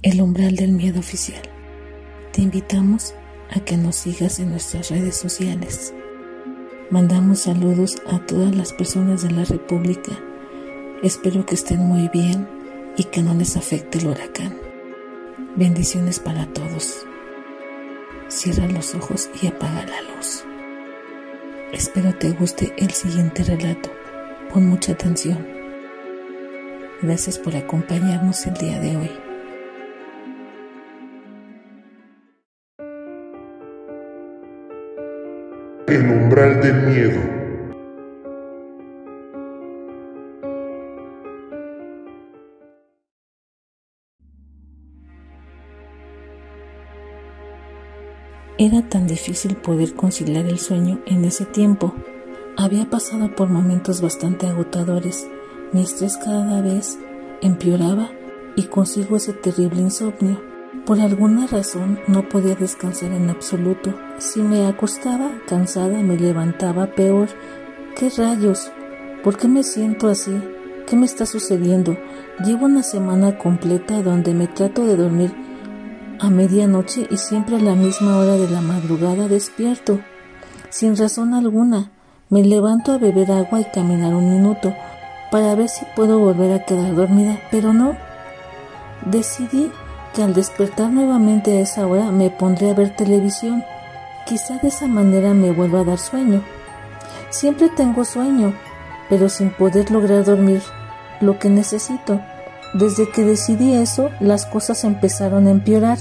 El umbral del miedo oficial. Te invitamos a que nos sigas en nuestras redes sociales. Mandamos saludos a todas las personas de la República. Espero que estén muy bien y que no les afecte el huracán. Bendiciones para todos. Cierra los ojos y apaga la luz. Espero te guste el siguiente relato. Pon mucha atención. Gracias por acompañarnos el día de hoy. El umbral del miedo. Era tan difícil poder conciliar el sueño en ese tiempo. Había pasado por momentos bastante agotadores. Mi estrés cada vez empeoraba y consigo ese terrible insomnio. Por alguna razón no podía descansar en absoluto. Si me acostaba cansada me levantaba peor. ¿Qué rayos? ¿Por qué me siento así? ¿Qué me está sucediendo? Llevo una semana completa donde me trato de dormir a medianoche y siempre a la misma hora de la madrugada despierto. Sin razón alguna, me levanto a beber agua y caminar un minuto para ver si puedo volver a quedar dormida, pero no. Decidí al despertar nuevamente a esa hora me pondré a ver televisión. Quizá de esa manera me vuelva a dar sueño. Siempre tengo sueño, pero sin poder lograr dormir lo que necesito. Desde que decidí eso, las cosas empezaron a empeorar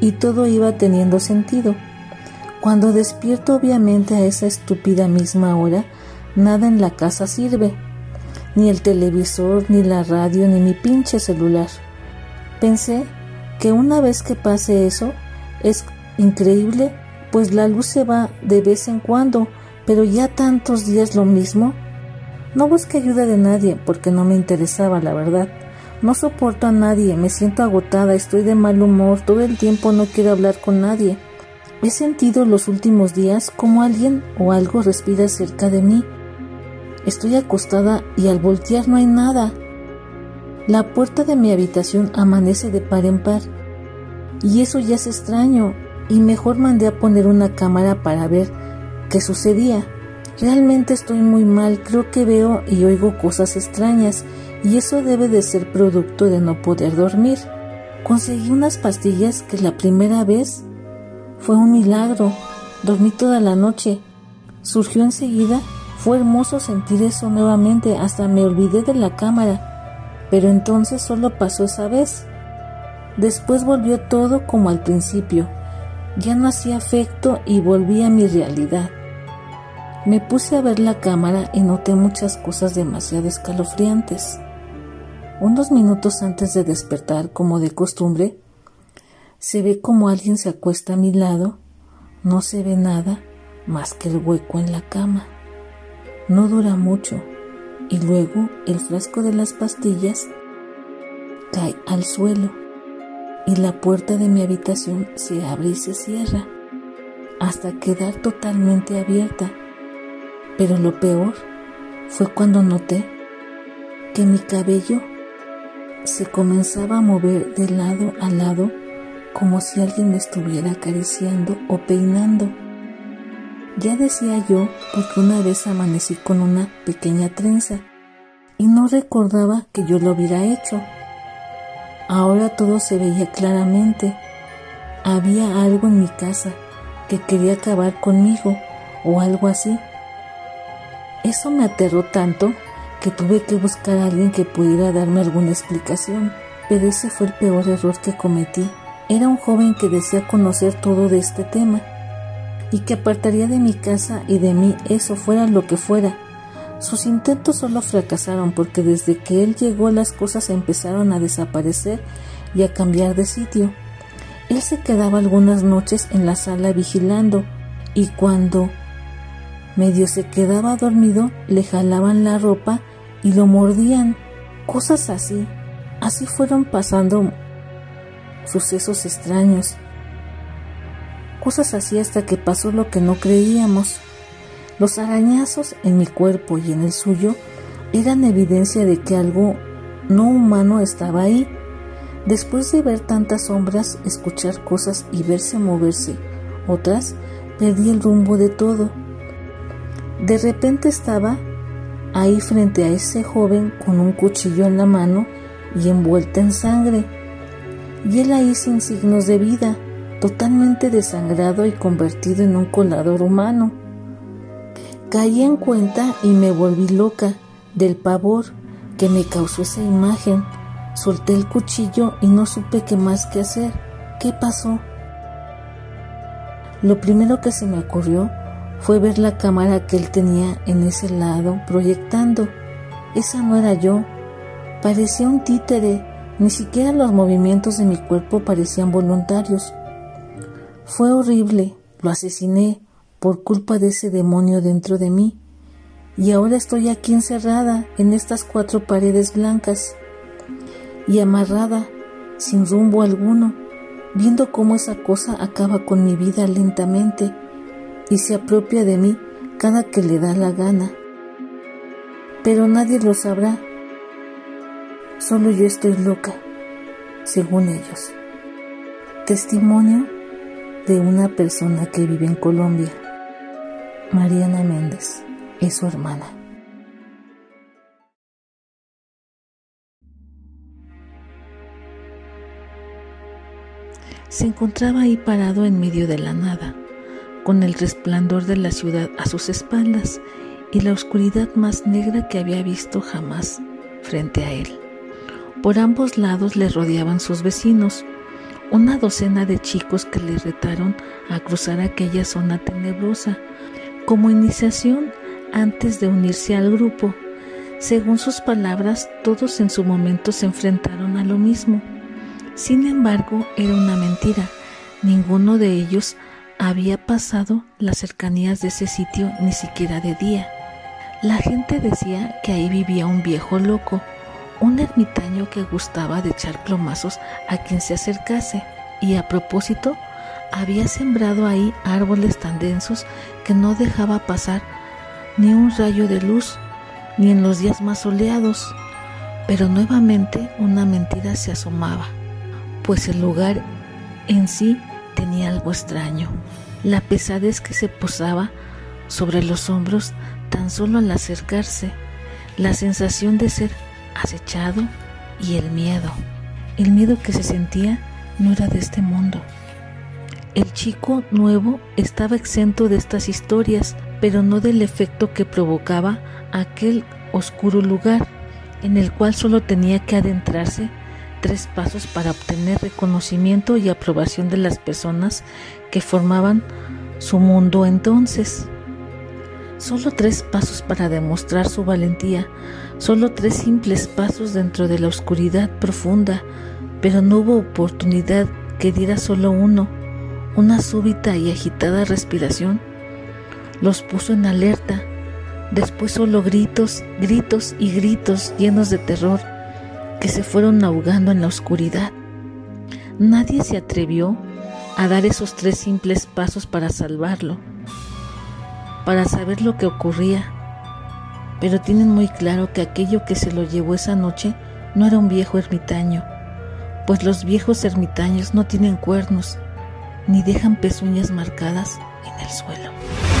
y todo iba teniendo sentido. Cuando despierto obviamente a esa estúpida misma hora, nada en la casa sirve. Ni el televisor, ni la radio, ni mi pinche celular. Pensé que una vez que pase eso es increíble, pues la luz se va de vez en cuando, pero ya tantos días lo mismo. No busqué ayuda de nadie porque no me interesaba, la verdad. No soporto a nadie, me siento agotada, estoy de mal humor, todo el tiempo no quiero hablar con nadie. He sentido los últimos días como alguien o algo respira cerca de mí. Estoy acostada y al voltear no hay nada. La puerta de mi habitación amanece de par en par. Y eso ya es extraño, y mejor mandé a poner una cámara para ver qué sucedía. Realmente estoy muy mal, creo que veo y oigo cosas extrañas, y eso debe de ser producto de no poder dormir. Conseguí unas pastillas que la primera vez fue un milagro. Dormí toda la noche. Surgió enseguida. Fue hermoso sentir eso nuevamente, hasta me olvidé de la cámara pero entonces solo pasó esa vez. Después volvió todo como al principio. Ya no hacía afecto y volví a mi realidad. Me puse a ver la cámara y noté muchas cosas demasiado escalofriantes. Unos minutos antes de despertar, como de costumbre, se ve como alguien se acuesta a mi lado. No se ve nada más que el hueco en la cama. No dura mucho y luego el frasco de las pastillas cae al suelo y la puerta de mi habitación se abre y se cierra hasta quedar totalmente abierta. Pero lo peor fue cuando noté que mi cabello se comenzaba a mover de lado a lado como si alguien me estuviera acariciando o peinando. Ya decía yo porque una vez amanecí con una pequeña trenza y no recordaba que yo lo hubiera hecho. Ahora todo se veía claramente. Había algo en mi casa que quería acabar conmigo o algo así. Eso me aterró tanto que tuve que buscar a alguien que pudiera darme alguna explicación, pero ese fue el peor error que cometí. Era un joven que decía conocer todo de este tema y que apartaría de mi casa y de mí eso fuera lo que fuera. Sus intentos solo fracasaron porque desde que él llegó las cosas empezaron a desaparecer y a cambiar de sitio. Él se quedaba algunas noches en la sala vigilando y cuando medio se quedaba dormido le jalaban la ropa y lo mordían. Cosas así. Así fueron pasando sucesos extraños cosas así hasta que pasó lo que no creíamos. Los arañazos en mi cuerpo y en el suyo eran evidencia de que algo no humano estaba ahí. Después de ver tantas sombras, escuchar cosas y verse moverse otras, perdí el rumbo de todo. De repente estaba ahí frente a ese joven con un cuchillo en la mano y envuelta en sangre, y él ahí sin signos de vida, totalmente desangrado y convertido en un colador humano. Caí en cuenta y me volví loca del pavor que me causó esa imagen. Solté el cuchillo y no supe qué más que hacer. ¿Qué pasó? Lo primero que se me ocurrió fue ver la cámara que él tenía en ese lado proyectando. Esa no era yo. Parecía un títere. Ni siquiera los movimientos de mi cuerpo parecían voluntarios. Fue horrible. Lo asesiné por culpa de ese demonio dentro de mí. Y ahora estoy aquí encerrada en estas cuatro paredes blancas y amarrada, sin rumbo alguno, viendo cómo esa cosa acaba con mi vida lentamente y se apropia de mí cada que le da la gana. Pero nadie lo sabrá. Solo yo estoy loca, según ellos. Testimonio de una persona que vive en Colombia. Mariana Méndez es su hermana. Se encontraba ahí parado en medio de la nada, con el resplandor de la ciudad a sus espaldas y la oscuridad más negra que había visto jamás frente a él. Por ambos lados le rodeaban sus vecinos, una docena de chicos que le retaron a cruzar aquella zona tenebrosa como iniciación antes de unirse al grupo. Según sus palabras, todos en su momento se enfrentaron a lo mismo. Sin embargo, era una mentira. Ninguno de ellos había pasado las cercanías de ese sitio ni siquiera de día. La gente decía que ahí vivía un viejo loco, un ermitaño que gustaba de echar plomazos a quien se acercase y a propósito había sembrado ahí árboles tan densos que no dejaba pasar ni un rayo de luz, ni en los días más soleados. Pero nuevamente una mentira se asomaba, pues el lugar en sí tenía algo extraño, la pesadez que se posaba sobre los hombros tan solo al acercarse, la sensación de ser acechado y el miedo. El miedo que se sentía no era de este mundo. El chico nuevo estaba exento de estas historias, pero no del efecto que provocaba aquel oscuro lugar, en el cual solo tenía que adentrarse tres pasos para obtener reconocimiento y aprobación de las personas que formaban su mundo entonces. Solo tres pasos para demostrar su valentía, solo tres simples pasos dentro de la oscuridad profunda, pero no hubo oportunidad que diera solo uno. Una súbita y agitada respiración los puso en alerta. Después solo gritos, gritos y gritos llenos de terror que se fueron ahogando en la oscuridad. Nadie se atrevió a dar esos tres simples pasos para salvarlo, para saber lo que ocurría. Pero tienen muy claro que aquello que se lo llevó esa noche no era un viejo ermitaño, pues los viejos ermitaños no tienen cuernos ni dejan pezuñas marcadas en el suelo.